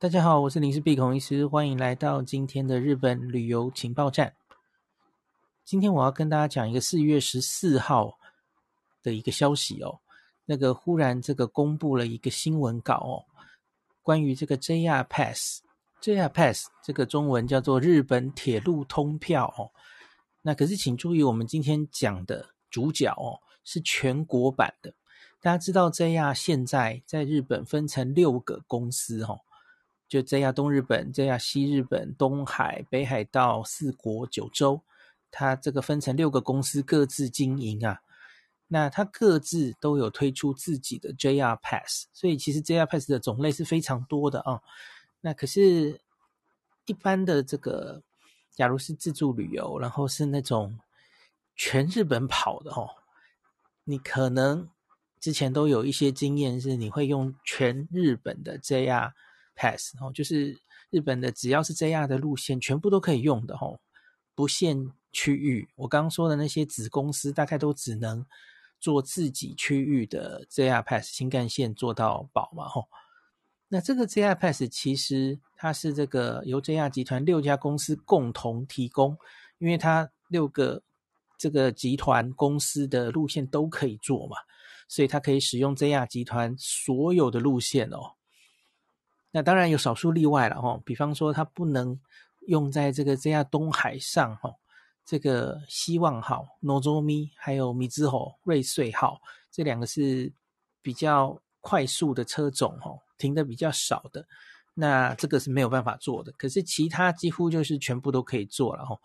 大家好，我是林氏璧孔医师，欢迎来到今天的日本旅游情报站。今天我要跟大家讲一个四月十四号的一个消息哦，那个忽然这个公布了一个新闻稿哦，关于这个 JR Pass，JR Pass 这个中文叫做日本铁路通票哦。那可是请注意，我们今天讲的主角哦是全国版的。大家知道 JR 现在在日本分成六个公司哦。就 JR 东日本、JR 西日本、东海、北海道、四国、九州，它这个分成六个公司各自经营啊。那它各自都有推出自己的 JR Pass，所以其实 JR Pass 的种类是非常多的啊。那可是，一般的这个，假如是自助旅游，然后是那种全日本跑的哦，你可能之前都有一些经验，是你会用全日本的 JR。Pass 哦，就是日本的，只要是 JR 的路线，全部都可以用的哦，不限区域。我刚刚说的那些子公司，大概都只能做自己区域的 JR Pass 新干线做到饱嘛吼。那这个 JR Pass 其实它是这个由 JR 集团六家公司共同提供，因为它六个这个集团公司的路线都可以做嘛，所以它可以使用 JR 集团所有的路线哦。那当然有少数例外了哈，比方说它不能用在这个 JR 东海上哈，这个希望号、Nozomi 还有米兹吼瑞穗号这两个是比较快速的车种哈，停的比较少的，那这个是没有办法做的。可是其他几乎就是全部都可以做了哈。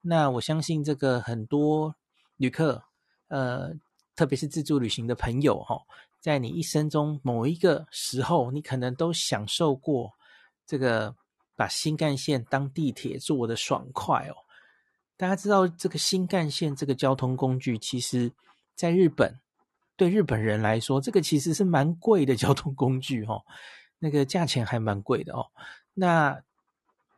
那我相信这个很多旅客，呃，特别是自助旅行的朋友哈。在你一生中某一个时候，你可能都享受过这个把新干线当地铁坐的爽快哦。大家知道这个新干线这个交通工具，其实在日本对日本人来说，这个其实是蛮贵的交通工具哦。那个价钱还蛮贵的哦。那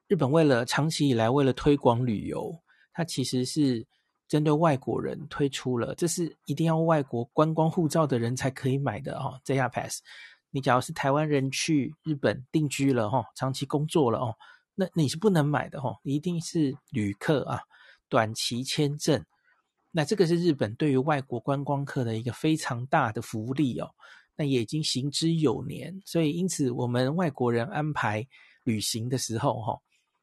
日本为了长期以来为了推广旅游，它其实是。针对外国人推出了，这是一定要外国观光护照的人才可以买的哦。JR Pass，你假如是台湾人去日本定居了哈，长期工作了哦，那你是不能买的哈，一定是旅客啊，短期签证。那这个是日本对于外国观光客的一个非常大的福利哦。那也已经行之有年，所以因此我们外国人安排旅行的时候哈，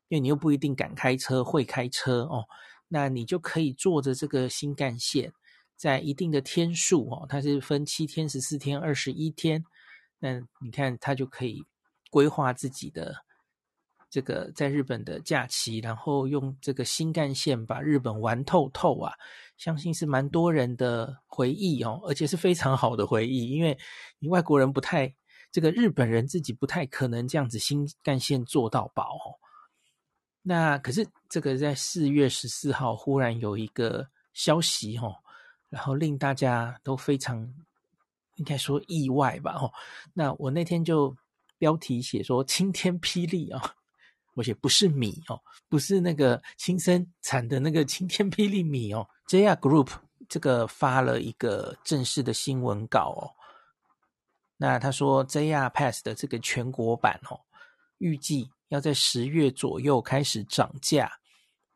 因为你又不一定敢开车，会开车哦。那你就可以坐着这个新干线，在一定的天数哦，它是分七天、十四天、二十一天。那你看，它就可以规划自己的这个在日本的假期，然后用这个新干线把日本玩透透啊！相信是蛮多人的回忆哦，而且是非常好的回忆，因为你外国人不太，这个日本人自己不太可能这样子新干线做到饱哦。那可是这个在四月十四号忽然有一个消息哦，然后令大家都非常应该说意外吧哦。那我那天就标题写说晴天霹雳啊，我写不是米哦，不是那个青森产的那个晴天霹雳米哦。JR Group 这个发了一个正式的新闻稿哦，那他说 JR Pass 的这个全国版哦，预计。要在十月左右开始涨价，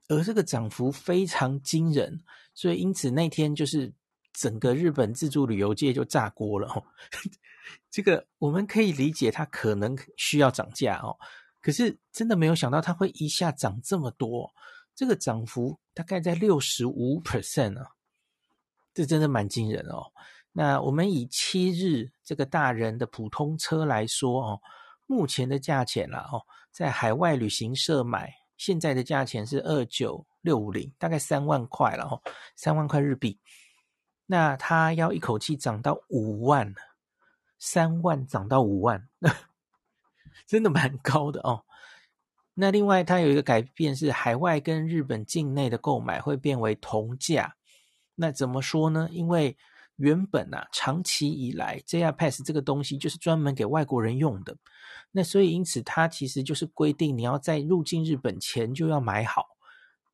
而这个涨幅非常惊人，所以因此那天就是整个日本自助旅游界就炸锅了哦。这个我们可以理解，它可能需要涨价哦，可是真的没有想到它会一下涨这么多，这个涨幅大概在六十五 percent 啊，这真的蛮惊人哦。那我们以七日这个大人的普通车来说哦。目前的价钱啦，哦，在海外旅行社买，现在的价钱是二九六五零，大概三万块了，哦，三万块日币。那它要一口气涨到五万，三万涨到五万，真的蛮高的哦。那另外，它有一个改变是，海外跟日本境内的购买会变为同价。那怎么说呢？因为原本啊，长期以来，JR Pass 这个东西就是专门给外国人用的。那所以因此，它其实就是规定你要在入境日本前就要买好，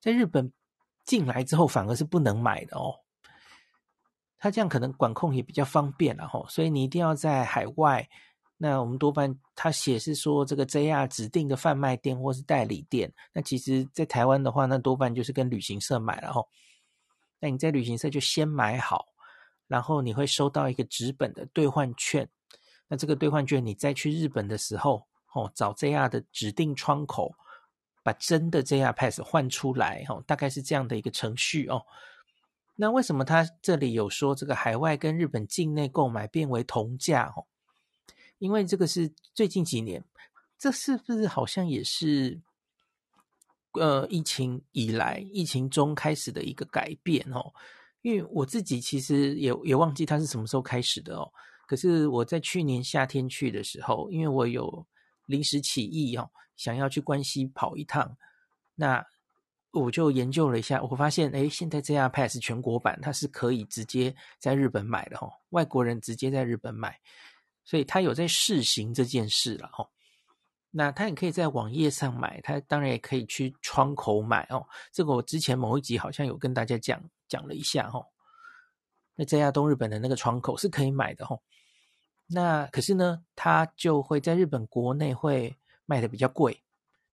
在日本进来之后反而是不能买的哦。它这样可能管控也比较方便了哈，所以你一定要在海外那我们多半他写是说这个 JR 指定的贩卖店或是代理店，那其实在台湾的话，那多半就是跟旅行社买了吼。那你在旅行社就先买好，然后你会收到一个纸本的兑换券。那这个兑换券你再去日本的时候，哦，找 JR 的指定窗口，把真的 JR Pass 换出来，哦，大概是这样的一个程序哦。那为什么他这里有说这个海外跟日本境内购买变为同价？哦？因为这个是最近几年，这是不是好像也是呃疫情以来、疫情中开始的一个改变哦？因为我自己其实也也忘记它是什么时候开始的哦。可是我在去年夏天去的时候，因为我有临时起意哦，想要去关西跑一趟，那我就研究了一下，我发现哎，现在 JR Pass 全国版它是可以直接在日本买的哦，外国人直接在日本买。所以他有在试行这件事了哦，那他也可以在网页上买，他当然也可以去窗口买哦。这个我之前某一集好像有跟大家讲讲了一下哦。那 JR 东日本的那个窗口是可以买的哦。那可是呢，它就会在日本国内会卖的比较贵。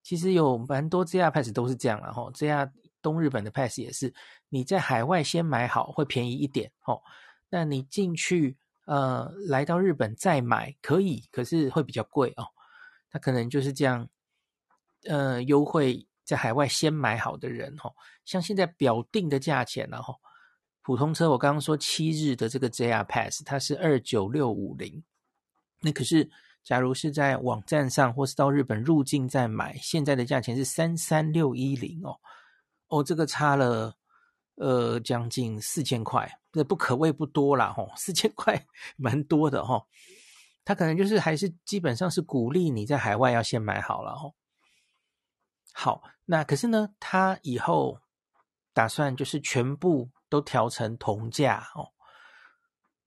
其实有蛮多 JR Pass 都是这样了哈，JR 东日本的 Pass 也是，你在海外先买好会便宜一点哦。那你进去。呃，来到日本再买可以，可是会比较贵哦。它可能就是这样，呃，优惠在海外先买好的人哦，像现在表定的价钱然后，普通车我刚刚说七日的这个 JR Pass，它是二九六五零。那可是假如是在网站上或是到日本入境再买，现在的价钱是三三六一零哦。哦，这个差了。呃，将近四千块，这不可谓不多啦，吼，四千块 蛮多的吼。他可能就是还是基本上是鼓励你在海外要先买好了吼。好，那可是呢，他以后打算就是全部都调成同价哦，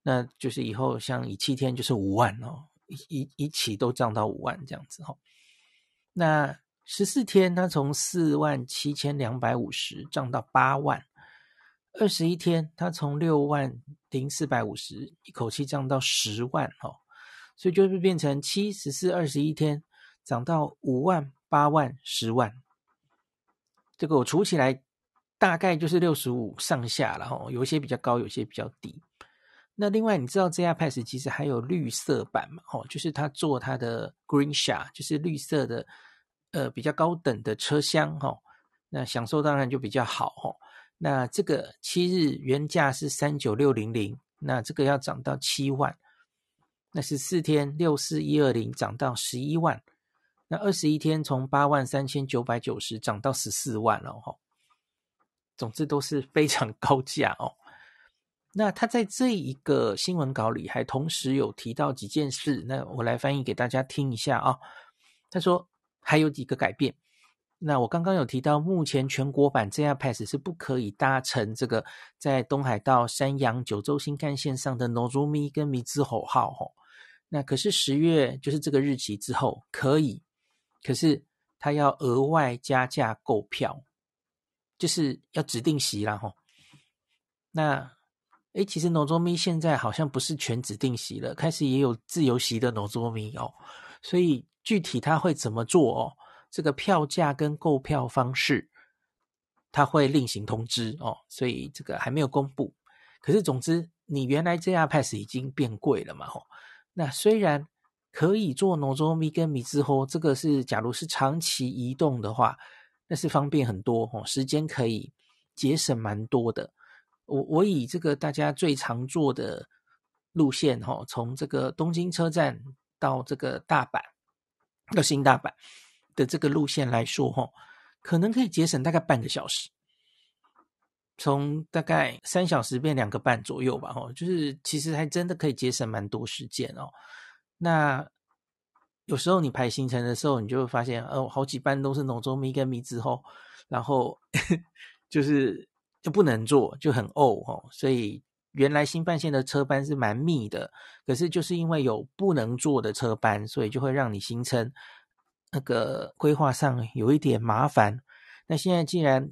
那就是以后像以七天就是五万哦，一一起都涨到五万这样子哦。那十四天，他从四万七千两百五十涨到八万。二十一天，它从六万零四百五十一口气涨到十万哦，所以就是变成七十四二十一天涨到五万八万十万，这个我除起来大概就是六十五上下了哈，有一些比较高，有些比较低。那另外你知道 ZR Pass 其实还有绿色版嘛？哦，就是它做它的 Green Share，就是绿色的呃比较高等的车厢哈，那享受当然就比较好哈。那这个七日原价是三九六零零，那这个要涨到七万。那十四天六四一二零涨到十一万，那二十一天从八万三千九百九十涨到十四万了哈。总之都是非常高价哦。那他在这一个新闻稿里还同时有提到几件事，那我来翻译给大家听一下啊。他说还有几个改变。那我刚刚有提到，目前全国版 JR Pass 是不可以搭乘这个在东海道、山阳、九州新干线上的 Nozomi 跟 Mizuho 号吼。那可是十月就是这个日期之后可以，可是他要额外加价购票，就是要指定席啦吼。那诶，其实 Nozomi 现在好像不是全指定席了，开始也有自由席的 Nozomi 哦。所以具体他会怎么做哦？这个票价跟购票方式，他会另行通知哦，所以这个还没有公布。可是总之，你原来 JR Pass 已经变贵了嘛，吼。那虽然可以坐 Nozomi 跟 Mizuho，这个是假如是长期移动的话，那是方便很多哦，时间可以节省蛮多的。我我以这个大家最常坐的路线，吼，从这个东京车站到这个大阪，到新大阪。的这个路线来说，哈，可能可以节省大概半个小时，从大概三小时变两个半左右吧，哈，就是其实还真的可以节省蛮多时间哦。那有时候你排行程的时候，你就会发现，哦，好几班都是 Nozomi 跟 Mizuho，然后 就是就不能坐，就很呕哦。所以原来新干线的车班是蛮密的，可是就是因为有不能坐的车班，所以就会让你行程。那个规划上有一点麻烦，那现在既然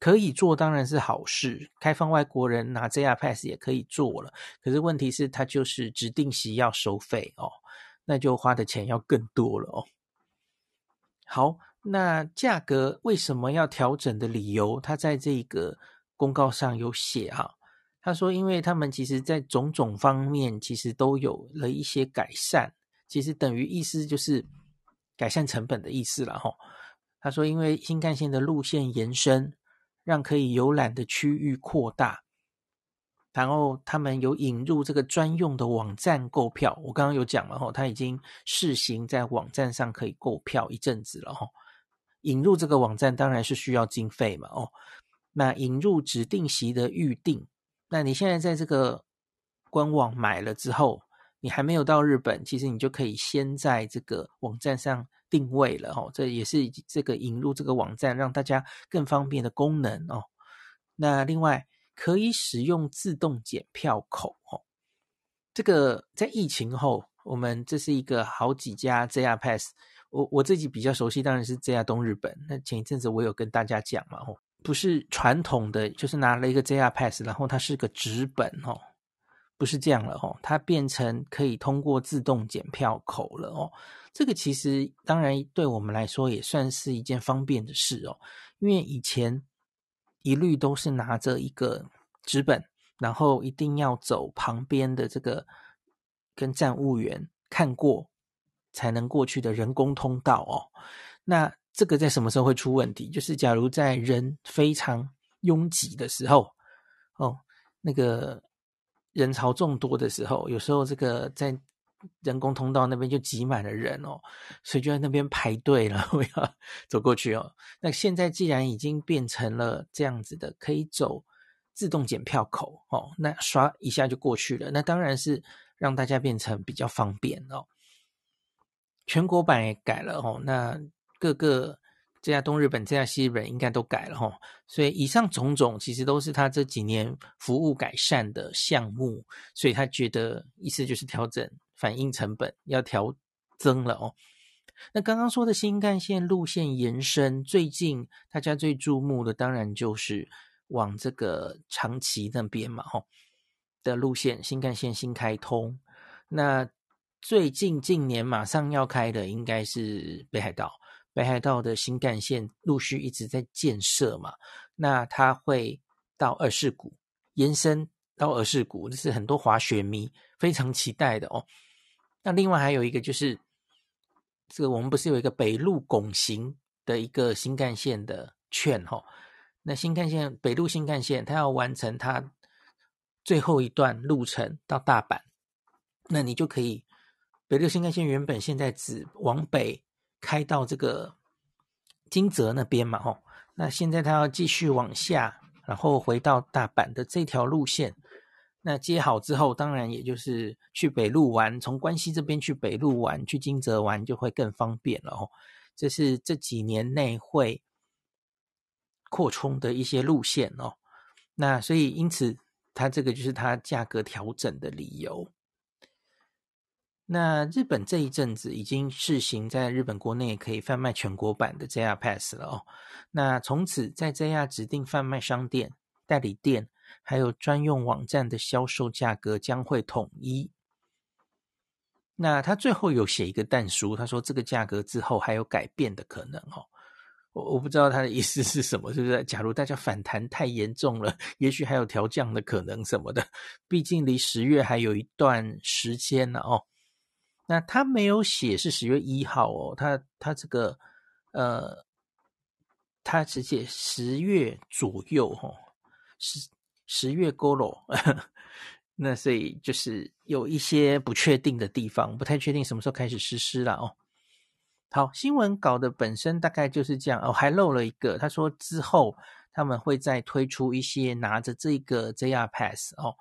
可以做，当然是好事。开放外国人拿 JR Pass 也可以做了，可是问题是它就是指定席要收费哦。那就花的钱要更多了哦。好，那价格为什么要调整的理由，他在这个公告上有写哈。他说，因为他们其实在种种方面其实都有了一些改善，其实等于意思就是改善成本的意思了哈。他说，因为新干线的路线延伸，让可以游览的区域扩大。然后他们有引入这个专用的网站购票，我刚刚有讲了哈，他已经试行在网站上可以购票一阵子了哈。引入这个网站当然是需要经费嘛哦。那引入指定席的预订，那你现在在这个官网买了之后，你还没有到日本，其实你就可以先在这个网站上定位了哦。这也是这个引入这个网站让大家更方便的功能哦。那另外。可以使用自动检票口哦，这个在疫情后，我们这是一个好几家 JR Pass，我我自己比较熟悉，当然是 JR 东日本。那前一阵子我有跟大家讲嘛，哦，不是传统的，就是拿了一个 JR Pass，然后它是个纸本哦，不是这样了哦，它变成可以通过自动检票口了哦。这个其实当然对我们来说也算是一件方便的事哦，因为以前。一律都是拿着一个纸本，然后一定要走旁边的这个跟站务员看过才能过去的人工通道哦。那这个在什么时候会出问题？就是假如在人非常拥挤的时候，哦，那个人潮众多的时候，有时候这个在。人工通道那边就挤满了人哦，所以就在那边排队了。我要走过去哦。那现在既然已经变成了这样子的，可以走自动检票口哦，那刷一下就过去了。那当然是让大家变成比较方便哦。全国版也改了哦，那各个这家东日本、这家西日本应该都改了哦。所以以上种种其实都是他这几年服务改善的项目，所以他觉得意思就是调整。反应成本要调增了哦。那刚刚说的新干线路线延伸，最近大家最注目的当然就是往这个长崎那边嘛，吼的路线，新干线新开通。那最近近年马上要开的应该是北海道，北海道的新干线陆续一直在建设嘛。那它会到二世谷延伸到二世谷，这是很多滑雪迷非常期待的哦。那另外还有一个就是，这个我们不是有一个北陆拱形的一个新干线的券哈？那新干线北陆新干线它要完成它最后一段路程到大阪，那你就可以北陆新干线原本现在只往北开到这个金泽那边嘛哈？那现在它要继续往下，然后回到大阪的这条路线。那接好之后，当然也就是去北路玩，从关西这边去北路玩，去金泽玩就会更方便了哦。这是这几年内会扩充的一些路线哦。那所以因此，它这个就是它价格调整的理由。那日本这一阵子已经试行在日本国内可以贩卖全国版的 JR Pass 了哦。那从此在 JR 指定贩卖商店、代理店。还有专用网站的销售价格将会统一。那他最后有写一个但书，他说这个价格之后还有改变的可能哦。我我不知道他的意思是什么，是不是？假如大家反弹太严重了，也许还有调降的可能什么的。毕竟离十月还有一段时间呢哦。那他没有写是十月一号哦，他他这个呃，他只写十月左右哦，是。十月勾喽，那所以就是有一些不确定的地方，不太确定什么时候开始实施了哦。好，新闻稿的本身大概就是这样哦，还漏了一个，他说之后他们会再推出一些拿着这个 JR Pass 哦，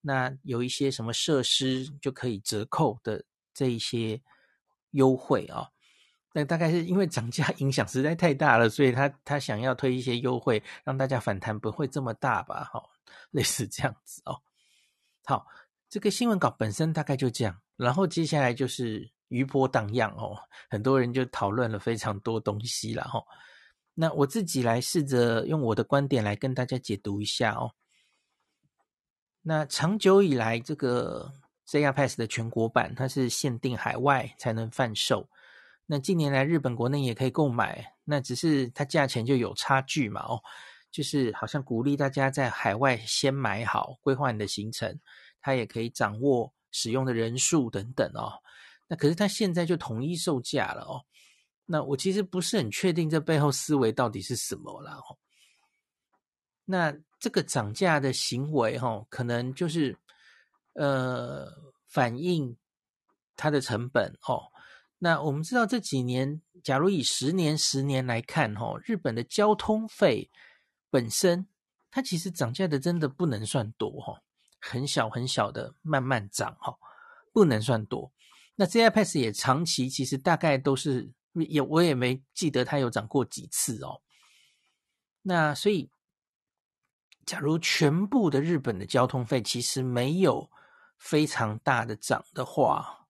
那有一些什么设施就可以折扣的这一些优惠啊。哦那大概是因为涨价影响实在太大了，所以他他想要推一些优惠，让大家反弹不会这么大吧？哈，类似这样子哦。好，这个新闻稿本身大概就这样，然后接下来就是余波荡漾哦，很多人就讨论了非常多东西了哈。那我自己来试着用我的观点来跟大家解读一下哦。那长久以来，这个 JR Pass 的全国版，它是限定海外才能贩售。那近年来日本国内也可以购买，那只是它价钱就有差距嘛，哦，就是好像鼓励大家在海外先买好，规划你的行程，它也可以掌握使用的人数等等哦。那可是它现在就统一售价了哦。那我其实不是很确定这背后思维到底是什么了哦。那这个涨价的行为哈，可能就是呃反映它的成本哦。那我们知道这几年，假如以十年十年来看哈，日本的交通费本身它其实涨价的真的不能算多哈，很小很小的慢慢涨哈，不能算多。那 J I Pass 也长期其实大概都是也我也没记得它有涨过几次哦。那所以。假如全部的日本的交通费其实没有非常大的涨的话，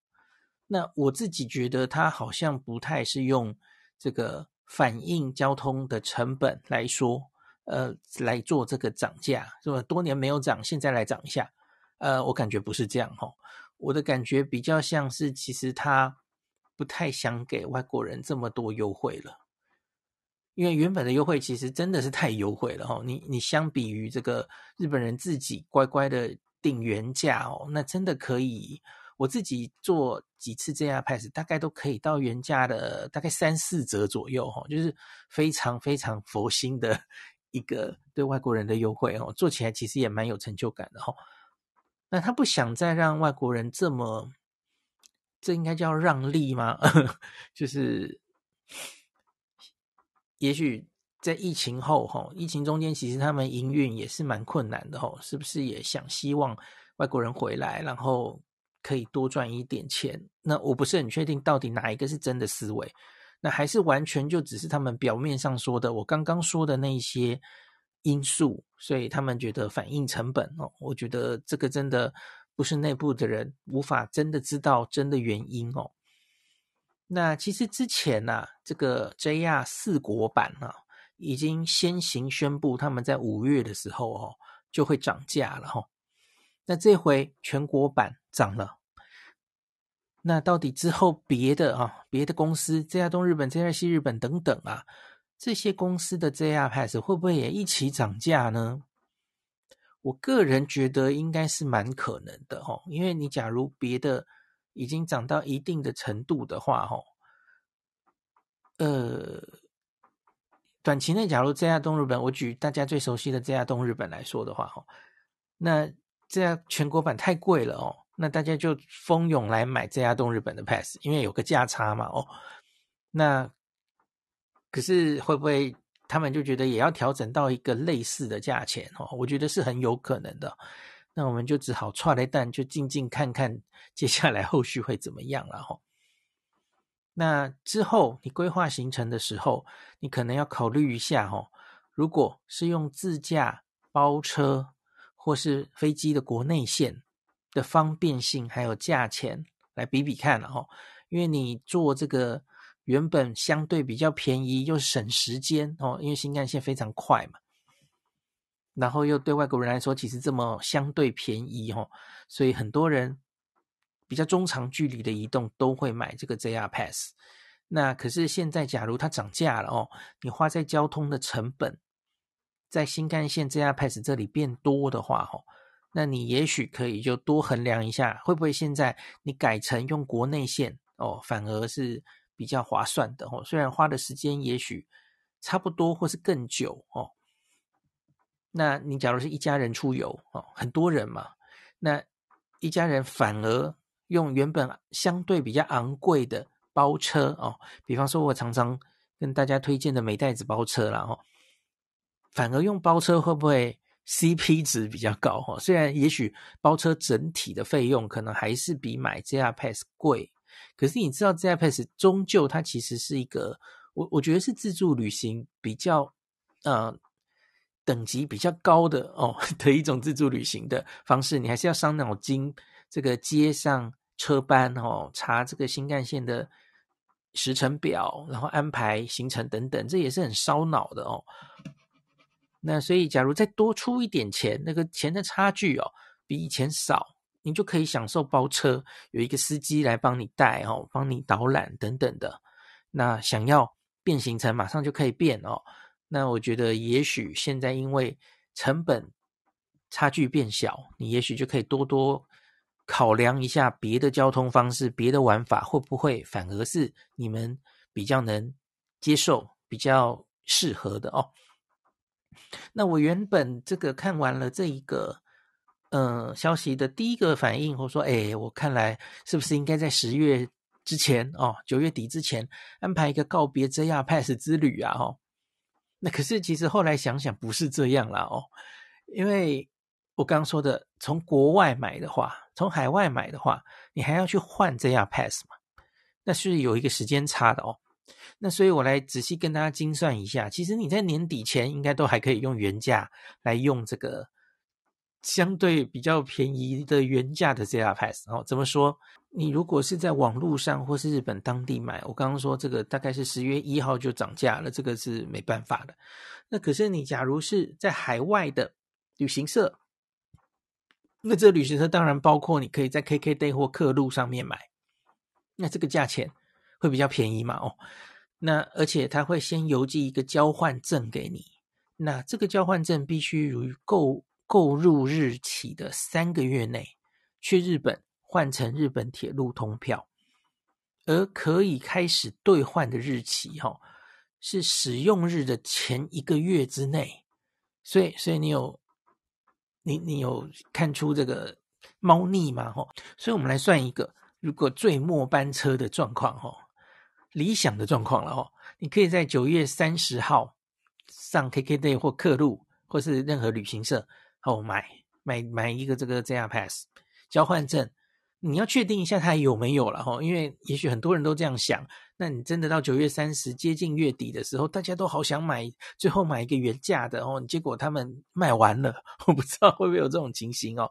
那我自己觉得它好像不太是用这个反映交通的成本来说，呃，来做这个涨价，是吧？多年没有涨，现在来涨一下，呃，我感觉不是这样哈。我的感觉比较像是，其实他不太想给外国人这么多优惠了。因为原本的优惠其实真的是太优惠了哈，你你相比于这个日本人自己乖乖的定原价哦，那真的可以，我自己做几次 JR Pass 大概都可以到原价的大概三四折左右哈，就是非常非常佛心的 一个对外国人的优惠哦，做起来其实也蛮有成就感的哈。那他不想再让外国人这么，这应该叫让利吗？就是。也许在疫情后，哈，疫情中间，其实他们营运也是蛮困难的，哈，是不是也想希望外国人回来，然后可以多赚一点钱？那我不是很确定到底哪一个是真的思维，那还是完全就只是他们表面上说的我刚刚说的那些因素，所以他们觉得反映成本哦，我觉得这个真的不是内部的人无法真的知道真的原因哦。那其实之前呢、啊，这个 JR 四国版啊，已经先行宣布他们在五月的时候哦，就会涨价了哈、哦。那这回全国版涨了，那到底之后别的啊，别的公司 JR 东日本、JR 西日本等等啊，这些公司的 JR Pass 会不会也一起涨价呢？我个人觉得应该是蛮可能的、哦，因为你假如别的。已经涨到一定的程度的话，吼，呃，短期内假如 JR 东日本，我举大家最熟悉的 JR 东日本来说的话，吼，那这样全国版太贵了哦，那大家就蜂拥来买这家东日本的 pass，因为有个价差嘛，哦，那可是会不会他们就觉得也要调整到一个类似的价钱？哦，我觉得是很有可能的。那我们就只好剉咧等，就静静看看接下来后续会怎么样了哈。那之后你规划行程的时候，你可能要考虑一下哈。如果是用自驾包车或是飞机的国内线的方便性还有价钱来比比看了哈。因为你坐这个原本相对比较便宜又省时间哦，因为新干线非常快嘛。然后又对外国人来说，其实这么相对便宜哦，所以很多人比较中长距离的移动都会买这个 JR Pass。那可是现在，假如它涨价了哦，你花在交通的成本在新干线 JR Pass 这里变多的话哦，那你也许可以就多衡量一下，会不会现在你改成用国内线哦，反而是比较划算的哦。虽然花的时间也许差不多或是更久哦。那你假如是一家人出游哦，很多人嘛，那一家人反而用原本相对比较昂贵的包车哦，比方说我常常跟大家推荐的美代子包车啦哦，反而用包车会不会 CP 值比较高哦？虽然也许包车整体的费用可能还是比买 JR Pass 贵，可是你知道 JR Pass 终究它其实是一个，我我觉得是自助旅行比较呃。等级比较高的哦 的一种自助旅行的方式，你还是要伤脑筋，这个接上车班哦，查这个新干线的时程表，然后安排行程等等，这也是很烧脑的哦。那所以，假如再多出一点钱，那个钱的差距哦，比以前少，你就可以享受包车，有一个司机来帮你带哦，帮你导览等等的。那想要变行程，马上就可以变哦。那我觉得，也许现在因为成本差距变小，你也许就可以多多考量一下别的交通方式、别的玩法，会不会反而是你们比较能接受、比较适合的哦。那我原本这个看完了这一个。呃，消息的第一个反应，或说，哎，我看来是不是应该在十月之前哦，九月底之前安排一个告别 JR Pass 之旅啊？哦，那可是其实后来想想不是这样啦哦，因为我刚刚说的，从国外买的话，从海外买的话，你还要去换 JR Pass 嘛，那是有一个时间差的哦。那所以我来仔细跟大家精算一下，其实你在年底前应该都还可以用原价来用这个。相对比较便宜的原价的 ZR Pass 哦，怎么说？你如果是在网络上或是日本当地买，我刚刚说这个大概是十月一号就涨价了，这个是没办法的。那可是你假如是在海外的旅行社，那这旅行社当然包括你可以在 KKday 或客路上面买，那这个价钱会比较便宜嘛？哦，那而且他会先邮寄一个交换证给你，那这个交换证必须如购。购入日起的三个月内去日本换成日本铁路通票，而可以开始兑换的日期，哈，是使用日的前一个月之内。所以，所以你有你你有看出这个猫腻吗？哈，所以我们来算一个，如果最末班车的状况，哈，理想的状况了，哦，你可以在九月三十号上 KKday 或客路，或是任何旅行社。哦，买买买一个这个 JR Pass 交换证，你要确定一下它有没有了哈，因为也许很多人都这样想。那你真的到九月三十接近月底的时候，大家都好想买，最后买一个原价的哦，结果他们卖完了，我不知道会不会有这种情形哦。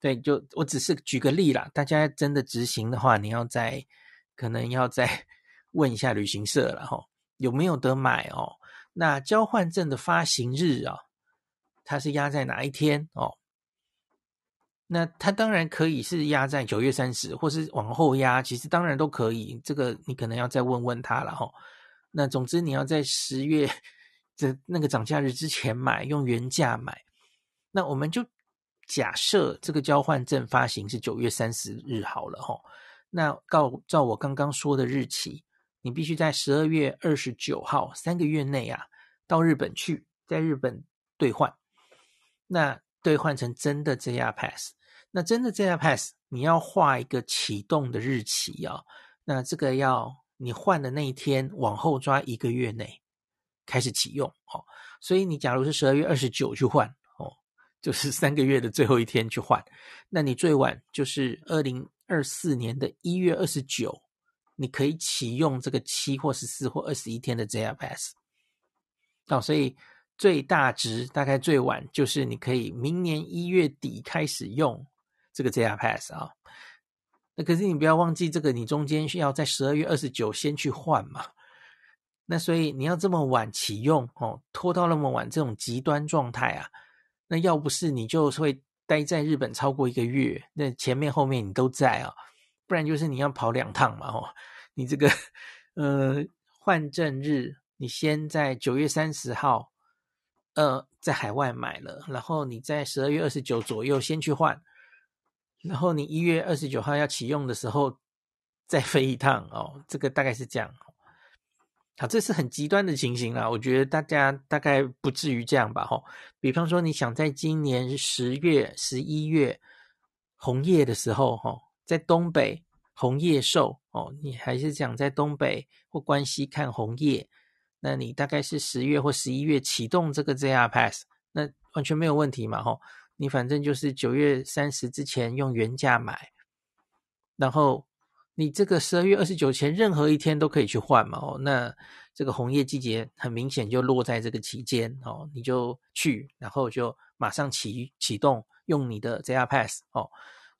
对，就我只是举个例啦，大家真的执行的话，你要在可能要在问一下旅行社了哈，有没有得买哦？那交换证的发行日啊？它是压在哪一天哦？那它当然可以是压在九月三十，或是往后压，其实当然都可以。这个你可能要再问问他了哈、哦。那总之你要在十月的那个涨价日之前买，用原价买。那我们就假设这个交换证发行是九月三十日好了哈、哦。那照照我刚刚说的日期，你必须在十二月二十九号三个月内啊，到日本去，在日本兑换。那兑换成真的 JR Pass，那真的 JR Pass，你要画一个启动的日期啊、哦。那这个要你换的那一天往后抓一个月内开始启用哦。所以你假如是十二月二十九去换哦，就是三个月的最后一天去换，那你最晚就是二零二四年的一月二十九，你可以启用这个七或十四或二十一天的 JR Pass。哦，所以。最大值大概最晚就是你可以明年一月底开始用这个 JR Pass 啊，那可是你不要忘记这个，你中间需要在十二月二十九先去换嘛。那所以你要这么晚启用哦，拖到那么晚这种极端状态啊，那要不是你就会待在日本超过一个月，那前面后面你都在啊，不然就是你要跑两趟嘛哦，你这个呃换证日你先在九月三十号。呃，在海外买了，然后你在十二月二十九左右先去换，然后你一月二十九号要启用的时候再飞一趟哦，这个大概是这样。好，这是很极端的情形啦，我觉得大家大概不至于这样吧，吼。比方说，你想在今年十月、十一月红叶的时候，吼，在东北红叶狩哦，你还是想在东北或关西看红叶。那你大概是十月或十一月启动这个 JR Pass，那完全没有问题嘛，吼，你反正就是九月三十之前用原价买，然后你这个十二月二十九前任何一天都可以去换嘛，哦，那这个红叶季节很明显就落在这个期间，哦，你就去，然后就马上启启动用你的 JR Pass，哦，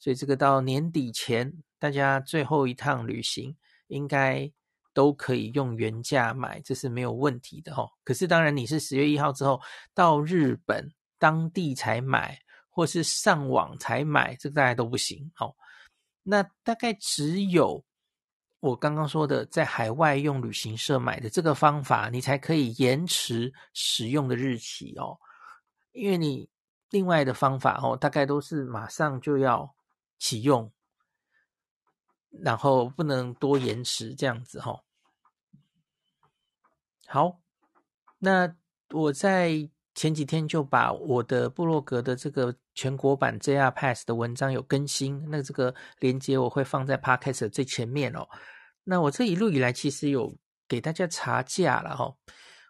所以这个到年底前大家最后一趟旅行应该。都可以用原价买，这是没有问题的哈。可是当然，你是十月一号之后到日本当地才买，或是上网才买，这个大家都不行。哦，那大概只有我刚刚说的，在海外用旅行社买的这个方法，你才可以延迟使用的日期哦。因为你另外的方法哦，大概都是马上就要启用，然后不能多延迟这样子哈。好，那我在前几天就把我的部落格的这个全国版 JR Pass 的文章有更新，那这个链接我会放在 Podcast 的最前面哦。那我这一路以来其实有给大家查价了哈。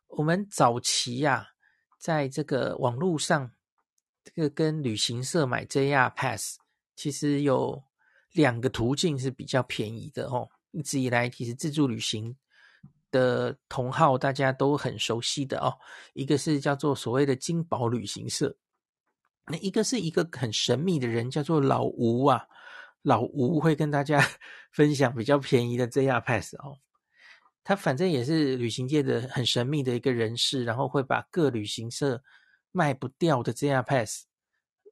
我们早期呀、啊，在这个网络上，这个跟旅行社买 JR Pass，其实有两个途径是比较便宜的哦。一直以来，其实自助旅行。的同号大家都很熟悉的哦，一个是叫做所谓的金宝旅行社，那一个是一个很神秘的人叫做老吴啊，老吴会跟大家 分享比较便宜的 JR Pass 哦，他反正也是旅行界的很神秘的一个人士，然后会把各旅行社卖不掉的 JR Pass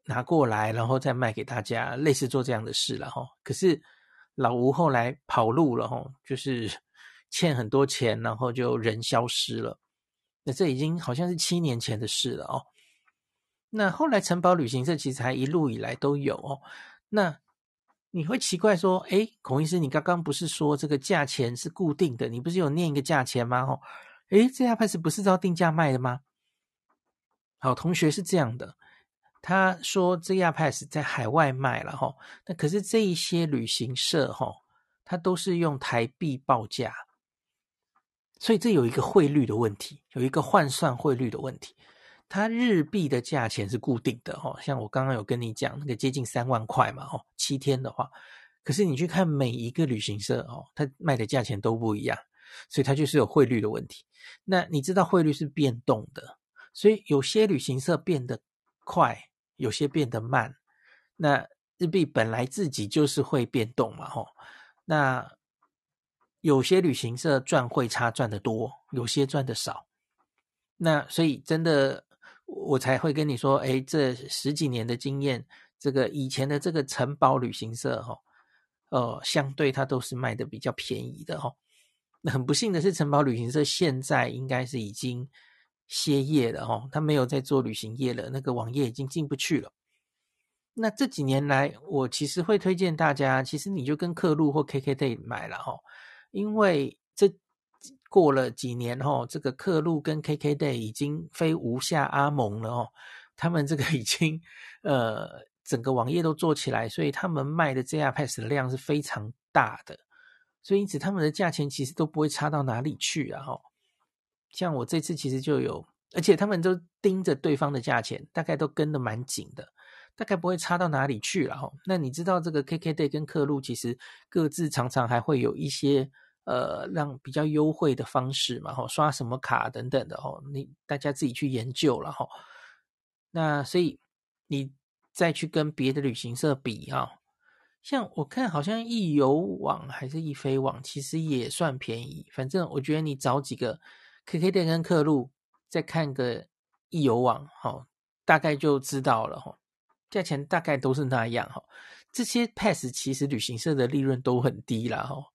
拿过来，然后再卖给大家，类似做这样的事了哈。可是老吴后来跑路了哈，就是。欠很多钱，然后就人消失了。那这已经好像是七年前的事了哦。那后来城堡旅行社其实还一路以来都有哦。那你会奇怪说，诶，孔医师，你刚刚不是说这个价钱是固定的？你不是有念一个价钱吗？哦，诶，JR Pass 不是照定价卖的吗？好，同学是这样的，他说 JR Pass 在海外卖了哈，那可是这一些旅行社哈，他都是用台币报价。所以这有一个汇率的问题，有一个换算汇率的问题。它日币的价钱是固定的哦，像我刚刚有跟你讲那个接近三万块嘛哦，七天的话。可是你去看每一个旅行社哦，它卖的价钱都不一样，所以它就是有汇率的问题。那你知道汇率是变动的，所以有些旅行社变得快，有些变得慢。那日币本来自己就是会变动嘛吼，那。有些旅行社赚汇差赚得多，有些赚得少。那所以真的，我才会跟你说，哎，这十几年的经验，这个以前的这个城堡旅行社，哈，呃，相对它都是卖的比较便宜的，哈。那很不幸的是，城堡旅行社现在应该是已经歇业了，哈，他没有在做旅行业了，那个网页已经进不去了。那这几年来，我其实会推荐大家，其实你就跟客路或 KKday 买了，哈。因为这过了几年哦，这个客路跟 KKday 已经非无下阿蒙了哦，他们这个已经呃整个网页都做起来，所以他们卖的 JR Pass 的量是非常大的，所以因此他们的价钱其实都不会差到哪里去啊哈。像我这次其实就有，而且他们都盯着对方的价钱，大概都跟得蛮紧的，大概不会差到哪里去了哈。那你知道这个 KKday 跟客路其实各自常常还会有一些。呃，让比较优惠的方式嘛，吼，刷什么卡等等的，哦，你大家自己去研究了，哈。那所以你再去跟别的旅行社比啊，像我看好像易游网还是易飞网，其实也算便宜。反正我觉得你找几个 K K 店跟客路，再看个易游网，吼，大概就知道了，吼，价钱大概都是那样，吼。这些 pass 其实旅行社的利润都很低啦，吼。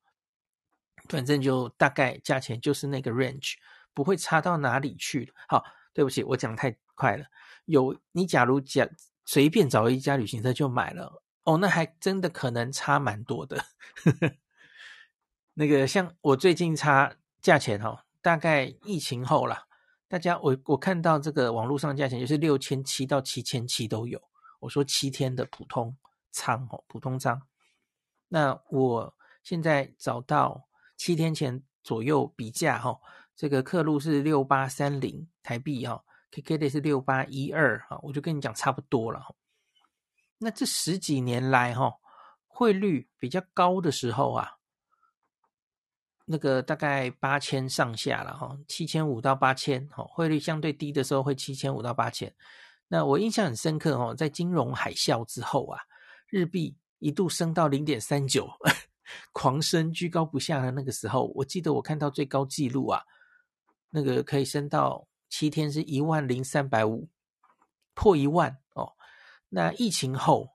反正就大概价钱就是那个 range，不会差到哪里去。好，对不起，我讲太快了。有你假如讲随便找一家旅行社就买了，哦，那还真的可能差蛮多的。那个像我最近差价钱哈，大概疫情后啦，大家我我看到这个网络上价钱就是六千七到七千七都有。我说七天的普通仓哦，普通仓。那我现在找到。七天前左右比价哈，这个客路是六八三零台币哈，KKday 是六八一二哈，我就跟你讲差不多了。那这十几年来哈，汇率比较高的时候啊，那个大概八千上下了哈，七千五到八千哈，汇率相对低的时候会七千五到八千。那我印象很深刻哦，在金融海啸之后啊，日币一度升到零点三九。狂升居高不下的那个时候，我记得我看到最高纪录啊，那个可以升到七天是一万零三百五，破一万哦。那疫情后，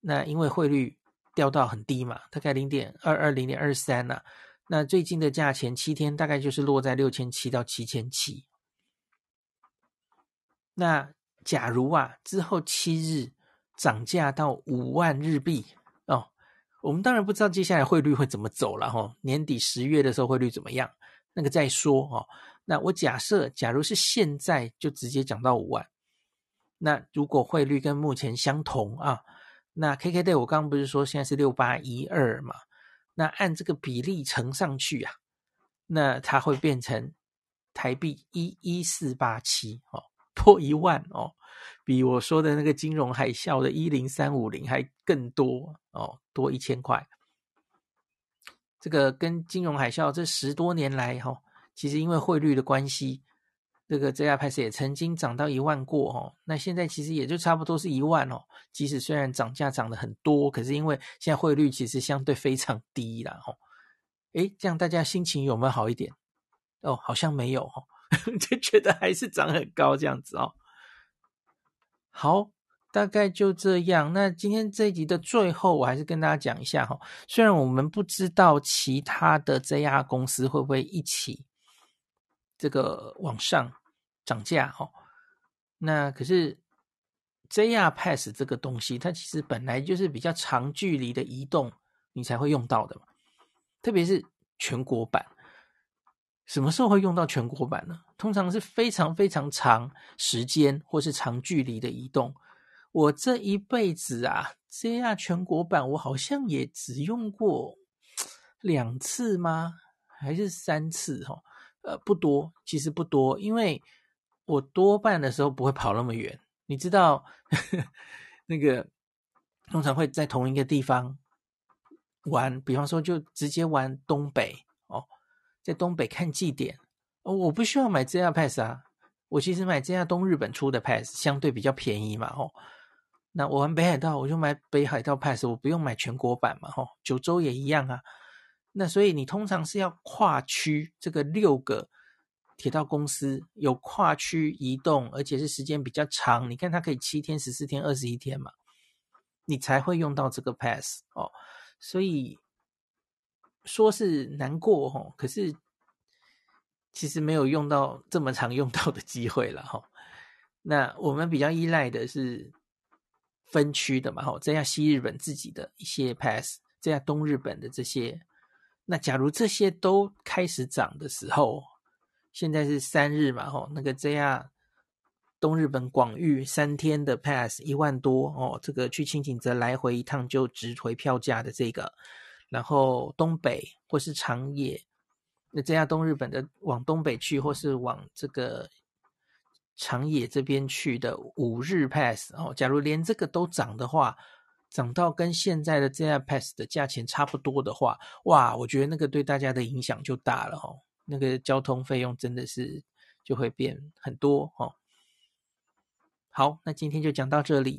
那因为汇率掉到很低嘛，大概零点二二、零点二三呐。那最近的价钱七天大概就是落在六千七到七千七。那假如啊之后七日涨价到五万日币哦，我们当然不知道接下来汇率会怎么走了哈。年底十月的时候汇率怎么样？那个再说哦。那我假设，假如是现在就直接涨到五万，那如果汇率跟目前相同啊，那 KKday 我刚刚不是说现在是六八一二嘛？那按这个比例乘上去啊，那它会变成台币一一四八七哦，多一万哦，比我说的那个金融海啸的一零三五零还更多哦，多一千块。这个跟金融海啸这十多年来哈、哦。其实因为汇率的关系，这个 JR Pass 也曾经涨到一万过哦。那现在其实也就差不多是一万哦。即使虽然涨价涨得很多，可是因为现在汇率其实相对非常低了哦。诶，这样大家心情有没有好一点？哦，好像没有哦，就觉得还是涨很高这样子哦。好，大概就这样。那今天这一集的最后，我还是跟大家讲一下哈。虽然我们不知道其他的 JR 公司会不会一起。这个往上涨价哦，那可是 JR Pass 这个东西，它其实本来就是比较长距离的移动，你才会用到的嘛。特别是全国版，什么时候会用到全国版呢？通常是非常非常长时间或是长距离的移动。我这一辈子啊，JR 全国版我好像也只用过两次吗？还是三次？哈。呃，不多，其实不多，因为我多半的时候不会跑那么远。你知道，呵 那个通常会在同一个地方玩，比方说就直接玩东北哦，在东北看祭典哦，我不需要买 JR Pass 啊，我其实买 JR 东日本出的 Pass 相对比较便宜嘛，哦，那我玩北海道我就买北海道 Pass，我不用买全国版嘛，哦，九州也一样啊。那所以你通常是要跨区，这个六个铁道公司有跨区移动，而且是时间比较长。你看它可以七天、十四天、二十一天嘛，你才会用到这个 pass 哦。所以说是难过哦，可是其实没有用到这么常用到的机会了哈。那我们比较依赖的是分区的嘛，哈，这样西日本自己的一些 pass，这样东日本的这些。那假如这些都开始涨的时候，现在是三日嘛，吼，那个 JR 东日本广域三天的 pass 一万多哦，这个去轻井泽来回一趟就值回票价的这个，然后东北或是长野，那 JR 东日本的往东北去或是往这个长野这边去的五日 pass 哦，假如连这个都涨的话。涨到跟现在的 JR Pass 的价钱差不多的话，哇，我觉得那个对大家的影响就大了哦。那个交通费用真的是就会变很多哦。好，那今天就讲到这里。